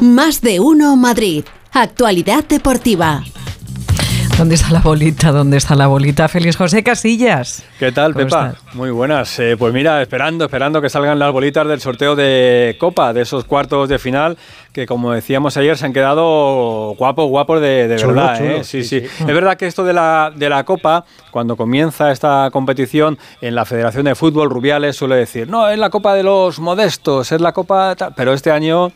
Más de uno Madrid. Actualidad deportiva. ¿Dónde está la bolita? ¿Dónde está la bolita? Feliz José Casillas. ¿Qué tal, Pepa? Muy buenas. Eh, pues mira, esperando, esperando que salgan las bolitas del sorteo de Copa, de esos cuartos de final, que como decíamos ayer, se han quedado guapos, guapos de, verdad. ¿eh? Sí, sí, Es verdad que esto de la, de la Copa, cuando comienza esta competición en la Federación de Fútbol, Rubiales suele decir, no, es la Copa de los modestos, es la Copa... Pero este año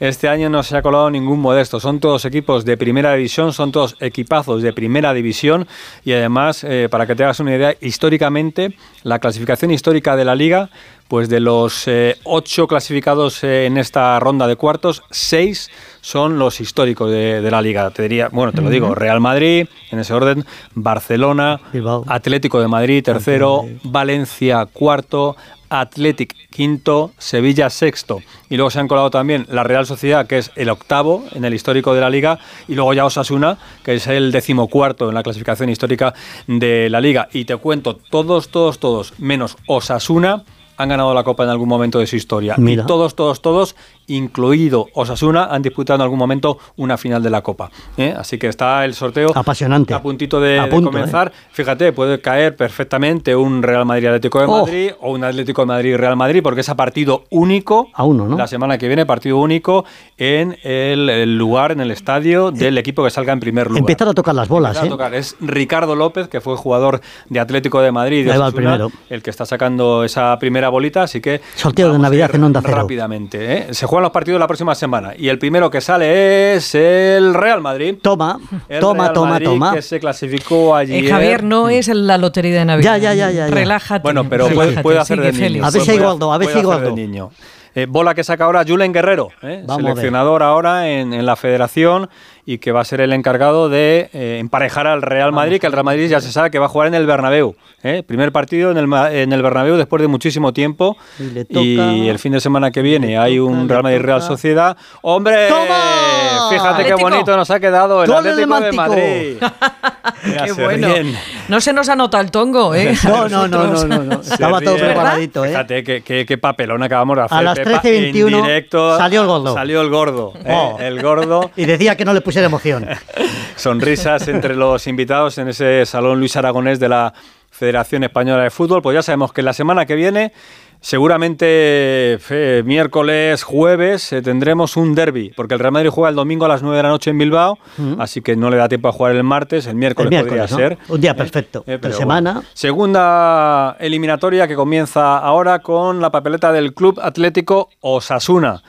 este año no se ha colado ningún modesto. Son todos equipos de primera división, son todos equipazos de primera división y además, eh, para que te hagas una idea, históricamente, la clasificación histórica de la liga, pues de los eh, ocho clasificados eh, en esta ronda de cuartos, seis son los históricos de, la liga. Te diría, bueno, te lo digo, Real Madrid, en ese orden, Barcelona, Atlético de Madrid, tercero, Valencia, cuarto, Athletic quinto, Sevilla sexto. Y luego se han colado también la Real Sociedad, que es el octavo en el histórico de la liga, y luego ya Osasuna, que es el decimocuarto en la clasificación histórica de la liga. Y te cuento, todos, todos, todos, menos Osasuna, han ganado la Copa en algún momento de su historia. Y todos, todos, todos incluido Osasuna, han disputado en algún momento una final de la Copa. ¿eh? Así que está el sorteo apasionante a puntito de, comenzar. ¿eh? Fíjate, puede caer perfectamente un Real Madrid Atlético de oh. Madrid o un Atlético de Madrid Real Madrid, porque es a partido único. A uno, ¿no? La semana que viene, partido único en el, lugar, en el estadio del equipo que salga en primer lugar. Empezar a tocar las bolas, ¿eh? Es Ricardo López, que fue jugador de Atlético de Madrid, de Osasuna, el, que está sacando esa primera bolita, así que. Sorteo de Navidad en Onda Cero. Rápidamente, ¿eh? Se juegan los partidos la próxima semana. Y el primero que sale es el Real Madrid. Toma, toma, toma, toma. Que se clasificó allí. Eh, Javier, no es la lotería de Navidad. Ya, ya, ya. ya, Relájate. Bueno, pero puede, hacer de niño. A ver si hay a hay niño. Eh, bola que saca ahora Julen Guerrero, eh, seleccionador ahora en, en, la federación y que va a ser el encargado de eh, emparejar al Real Madrid, que el Real Madrid ya se sabe que va a jugar en el Bernabéu. ¿eh? Primer partido en el, en el Bernabéu después de muchísimo tiempo. Y, el fin de semana que viene hay un Real Madrid-Real Sociedad. ¡Hombre! Fíjate qué bonito nos ha quedado el Atlético de Madrid. qué bueno. No se nos anota el tongo, ¿eh? No, no, no, no, no, Estaba todo preparadito, ¿eh? Fíjate qué, qué, papelón acabamos de hacer. A las 13.21 salió el gordo. Salió el gordo. ¿eh? Oh. El gordo. y decía que no le puse de emoción. Sonrisas entre los invitados en ese salón Luis Aragonés de la Federación Española de Fútbol. Pues ya sabemos que la semana que viene Seguramente miércoles, jueves eh, tendremos un derby, porque el Real Madrid juega el domingo a las 9 de la noche en Bilbao, así que no le da tiempo a jugar el martes, el miércoles, podría ser. Un día perfecto, eh, semana. Segunda eliminatoria que comienza ahora con la papeleta del Club Atlético Osasuna.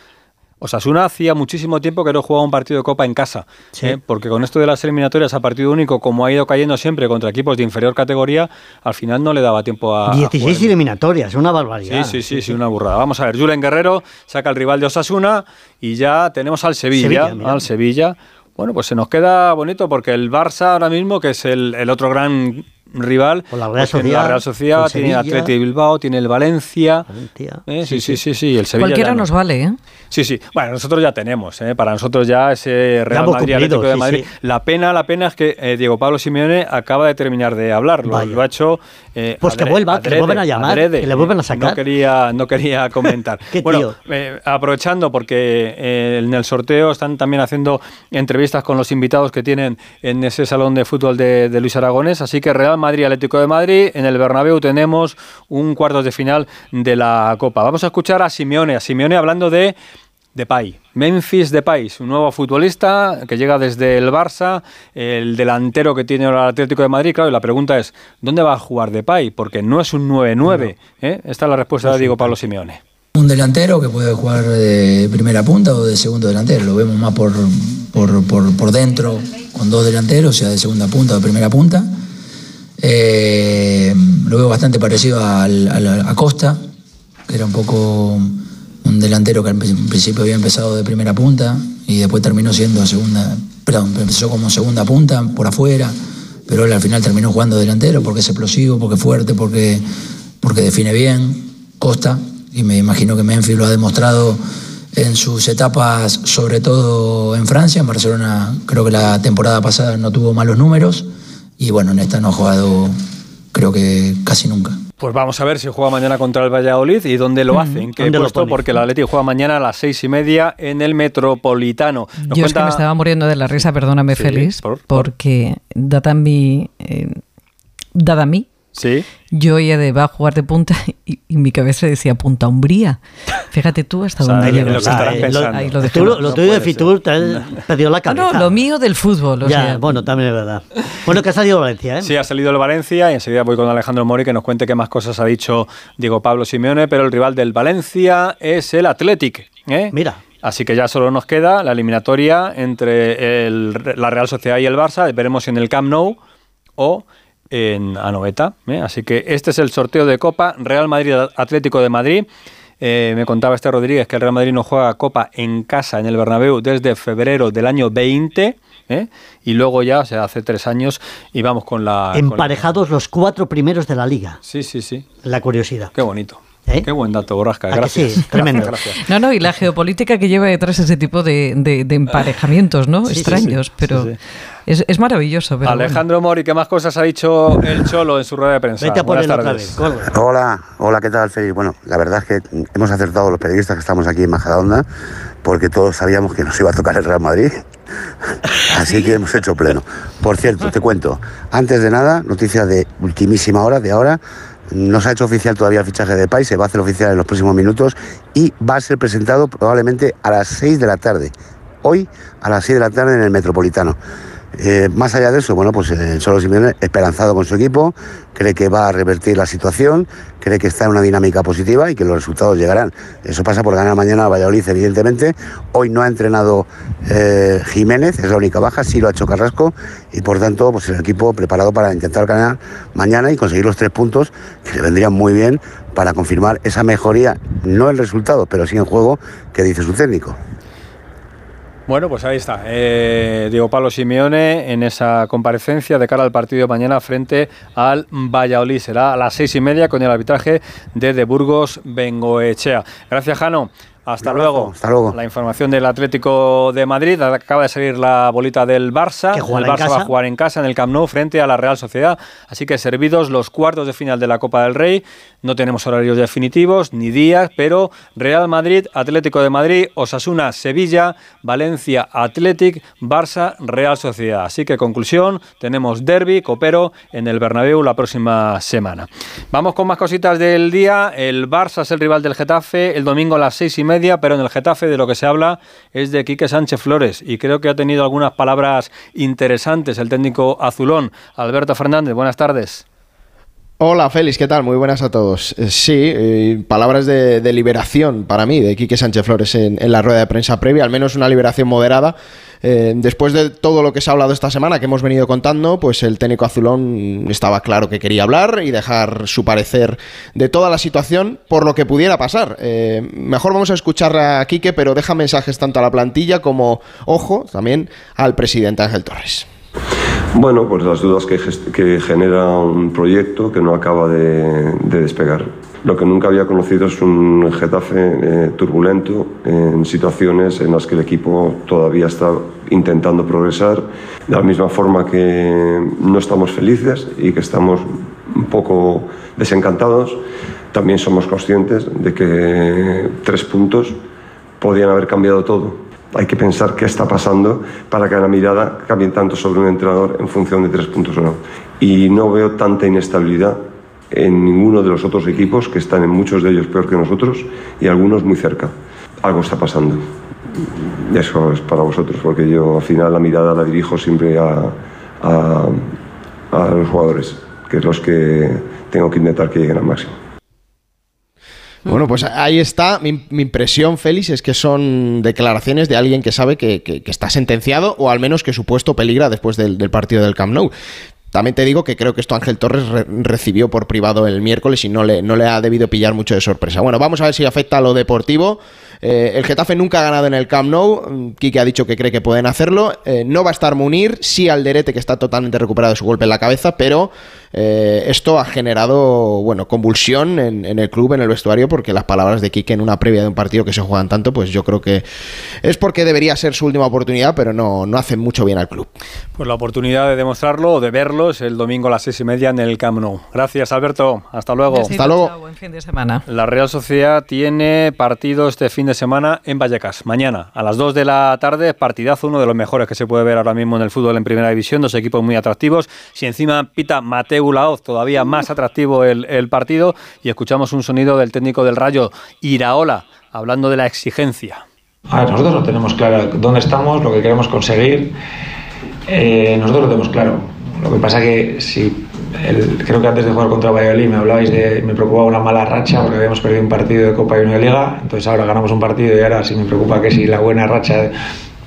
Osasuna hacía muchísimo tiempo que no jugaba un partido de Copa en casa, ¿eh? porque con esto de las eliminatorias a partido único, como ha ido cayendo siempre contra equipos de inferior categoría, al final no le daba tiempo a... 16 eliminatorias, una barbaridad. Sí, sí, sí, sí, una burrada. Vamos a ver, Julen Guerrero saca al rival de Osasuna y ya tenemos al Sevilla, al Sevilla. Bueno, pues se nos queda bonito porque el Barça ahora mismo, que es el, el otro gran rival. la Real Sociedad. La Real Sociedad, tiene el Atleti Bilbao, tiene el Valencia. ¿Eh? Sí, sí, sí, sí, el Sevilla. Cualquiera nos vale, ¿eh? Sí, sí. Bueno, nosotros ya tenemos, ¿eh? para nosotros ya ese Real Madrid Atlético de Madrid. La pena, la pena es que eh, Diego Pablo Simeone acaba de terminar de hablar. Lo, ha hecho. Eh, pues que vuelva, que le vuelvan a llamar, que le vuelvan a sacar. No quería, no quería comentar. bueno, aprovechando porque en el sorteo están también haciendo entrevistas con los invitados que tienen en ese salón de fútbol de, de Luis Aragones, así que Real Madrid Atlético de Madrid. En el Bernabéu tenemos un cuartos de final de la Copa. Vamos a escuchar a Simeone, a Simeone hablando de Depay. Memphis Depay, un nuevo futbolista que llega desde el Barça, el delantero que tiene el Atlético de Madrid. Claro, y la pregunta es, ¿dónde va a jugar Depay? Porque no es un 9-9. ¿eh? Esta es la respuesta de Diego Pablo Simeone. Un delantero que puede jugar de primera punta o de segundo delantero. Lo vemos más por, por, por, por dentro, con dos delanteros, sea de segunda punta o de primera punta. Eh, lo veo bastante parecido a, Costa, que era un poco un delantero que al principio había empezado de primera punta y después terminó siendo segunda, perdón, empezó como segunda punta por afuera, pero él al final terminó jugando delantero porque es explosivo, porque es fuerte, porque, porque define bien, Costa, y me imagino que Memphis lo ha demostrado en sus etapas, sobre todo en Francia, en Barcelona creo que la temporada pasada no tuvo malos números y bueno, en esta no ha jugado creo que casi nunca. Pues vamos a ver si juega mañana contra el Valladolid y dónde lo hace, en qué puesto, porque el Atlético juega mañana a las seis y media en el Metropolitano. Yo es que me estaba muriendo de la risa, perdóname, Félix, porque dada mi, eh, dada mí, Sí. Yo oía de va a jugar de punta y, mi cabeza decía punta umbría. Fíjate tú hasta dónde llegas. Lo, lo, lo, tuyo de Fitur te has perdido la cabeza. No, no, lo mío del fútbol. ya, bueno, también es verdad. Bueno, que ha salido Valencia, ¿eh? Sí, ha salido el Valencia y enseguida voy con Alejandro Mori que nos cuente qué más cosas ha dicho Diego Pablo Simeone, pero el rival del Valencia es el Athletic. ¿eh? Mira. Así que ya solo nos queda la eliminatoria entre la Real Sociedad y el Barça. Veremos si en el Camp Nou o en Anoeta. ¿eh? Así que este es el sorteo de Copa Real Madrid Atlético de Madrid. Eh, me contaba este Rodríguez que el Real Madrid no juega Copa en casa en el Bernabéu desde febrero del año 20. ¿eh? Y luego ya, o sea, hace tres años, y vamos con la... Emparejados los cuatro primeros de la liga. Sí, sí, sí. La curiosidad. Qué bonito. ¿Eh? Qué buen dato, Borrasca. Gracias. tremendo. No, no, y la geopolítica que lleva detrás ese tipo de, emparejamientos, ¿no? Extraños, pero es, maravilloso. Alejandro Mori, ¿qué más cosas ha dicho el Cholo en su rueda de prensa? Buenas tardes. Hola, hola, ¿qué tal, Félix? Bueno, la verdad es que hemos acertado los periodistas que estamos aquí en Majadahonda, porque todos sabíamos que nos iba a tocar el Real Madrid. Así que hemos hecho pleno. Por cierto, te cuento, antes de nada, noticia de ultimísima hora, de ahora, no se ha hecho oficial todavía el fichaje de Pais, se va a hacer oficial en los próximos minutos y va a ser presentado probablemente a las 6 de la tarde. Hoy a las 6 de la tarde en el Metropolitano. Eh, más allá de eso, bueno, pues el Solo Simeone esperanzado con su equipo, cree que va a revertir la situación, cree que está en una dinámica positiva y que los resultados llegarán. Eso pasa por ganar mañana a Valladolid, evidentemente. Hoy no ha entrenado eh, Jiménez, es la única baja, sí lo ha hecho Carrasco y por tanto, pues el equipo preparado para intentar ganar mañana y conseguir los tres puntos que le vendrían muy bien para confirmar esa mejoría, no el resultado, pero sí en juego que dice su técnico. Bueno, pues ahí está. Eh, Diego Pablo Simeone en esa comparecencia de cara al partido de mañana frente al Valladolid. Será a las seis y media con el arbitraje de De Burgos Bengoechea. Gracias, Jano. Hasta luego. Hasta luego. La información del Atlético de Madrid. Acaba de salir la bolita del Barça. el Barça va a jugar en casa en el Camp Nou frente a la Real Sociedad. Así que servidos los cuartos de final de la Copa del Rey. No tenemos horarios definitivos ni días, pero Real Madrid, Atlético de Madrid, Osasuna, Sevilla, Valencia, Athletic, Barça, Real Sociedad. Así que conclusión, tenemos derby, copero en el Bernabéu la próxima semana. Vamos con más cositas del día. El Barça es el rival del Getafe el domingo a las seis y media pero en el Getafe de lo que se habla es de Quique Sánchez Flores y creo que ha tenido algunas palabras interesantes el técnico azulón. Alberto Fernández, buenas tardes. Hola Félix, ¿qué tal? Muy buenas a todos. Eh, sí, eh, palabras de, liberación para mí de Quique Sánchez Flores en, la rueda de prensa previa, al menos una liberación moderada. Eh, después de todo lo que se ha hablado esta semana, que hemos venido contando, pues el técnico azulón estaba claro que quería hablar y dejar su parecer de toda la situación por lo que pudiera pasar. mejor vamos a escuchar a Quique, pero deja mensajes tanto a la plantilla como, ojo, también al presidente Ángel Torres. Bueno, pues las dudas que genera un proyecto que no acaba de, despegar. Lo que nunca había conocido es un Getafe eh, turbulento en situaciones en las que el equipo todavía está intentando progresar, de la misma forma que no estamos felices y que estamos un poco desencantados, también somos conscientes de que tres puntos podían haber cambiado todo hay que pensar qué está pasando para que la mirada cambie tanto sobre un entrenador en función de tres puntos o no. Y no veo tanta inestabilidad en ninguno de los otros equipos, que están en muchos de ellos peor que nosotros y algunos muy cerca. Algo está pasando. Eso es para vosotros, porque yo al final la mirada la dirijo siempre a, a, los jugadores, que es los que tengo que intentar que lleguen al máximo. Bueno, pues ahí está. Mi, impresión, Félix, es que son declaraciones de alguien que sabe que, está sentenciado o al menos que su puesto peligra después del, partido del Camp Nou. También te digo que creo que esto Ángel Torres recibió por privado el miércoles y no le, no le ha debido pillar mucho de sorpresa. Bueno, vamos a ver si afecta a lo deportivo. Eh, el Getafe nunca ha ganado en el Camp Nou. Quique ha dicho que cree que pueden hacerlo. Eh, no va a estar Munir, sí Alderete, que está totalmente recuperado de su golpe en la cabeza, pero eh, esto ha generado, bueno, convulsión en, el club, en el vestuario, porque las palabras de Quique en una previa de un partido que se juegan tanto, pues yo creo que es porque debería ser su última oportunidad, pero no, no hace mucho bien al club. Pues la oportunidad de demostrarlo o de verlo es el domingo a las seis y media en el Camp Nou. Gracias, Alberto. Hasta luego. Hasta luego. buen fin de semana. La Real Sociedad tiene partido este fin de semana en Vallecas. Mañana a las 2 de la tarde, partidazo, uno de los mejores que se puede ver ahora mismo en el fútbol en primera división. Dos equipos muy atractivos. Si encima pita Mateu Laoz, todavía más atractivo el, partido. Y escuchamos un sonido del técnico del Rayo, Iraola, hablando de la exigencia. A ver, nosotros no tenemos claro dónde estamos, lo que queremos conseguir. Eh, nosotros lo tenemos claro. Lo que pasa que si creo que antes de jugar contra Valladolid me hablabais de me preocupaba una mala racha porque habíamos perdido un partido de Copa y una de Liga, entonces ahora ganamos un partido y ahora sí me preocupa que si la buena racha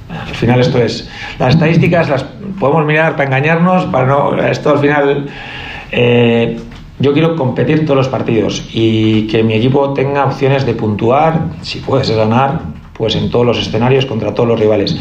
al final esto es las estadísticas las podemos mirar para engañarnos, para no esto al final eh, yo quiero competir todos los partidos y que mi equipo tenga opciones de puntuar, si puedes ganar, pues en todos los escenarios contra todos los rivales.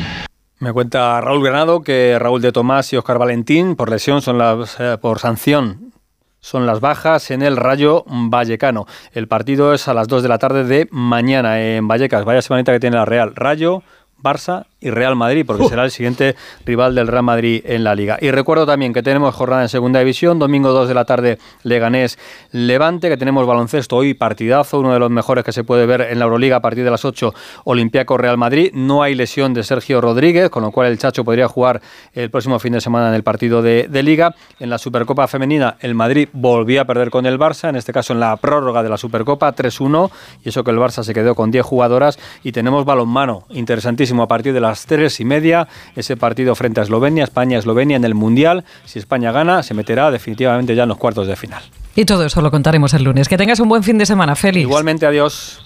Me cuenta Raúl Granado que Raúl de Tomás y Oscar Valentín por lesión son las eh, por sanción son las bajas en el Rayo Vallecano. El partido es a las 2 de la tarde de mañana en Vallecas. Vaya semanita que tiene la Real. Rayo, Barça y Real Madrid, porque será el siguiente rival del Real Madrid en la liga. Y recuerdo también que tenemos jornada en segunda división, domingo 2 de la tarde Leganés Levante, que tenemos baloncesto hoy, partidazo, uno de los mejores que se puede ver en la Euroliga a partir de las 8, Olimpiaco Real Madrid. No hay lesión de Sergio Rodríguez, con lo cual el Chacho podría jugar el próximo fin de semana en el partido de, de liga. En la Supercopa Femenina, el Madrid volvió a perder con el Barça, en este caso en la prórroga de la Supercopa, 3-1, y eso que el Barça se quedó con 10 jugadoras. Y tenemos balonmano, interesantísimo, a partir de la las tres y media ese partido frente a Eslovenia, España-Eslovenia en el Mundial. Si España gana, se meterá definitivamente ya en los cuartos de final. Y todo eso lo contaremos el lunes. Que tengas un buen fin de semana, Félix. Igualmente, adiós.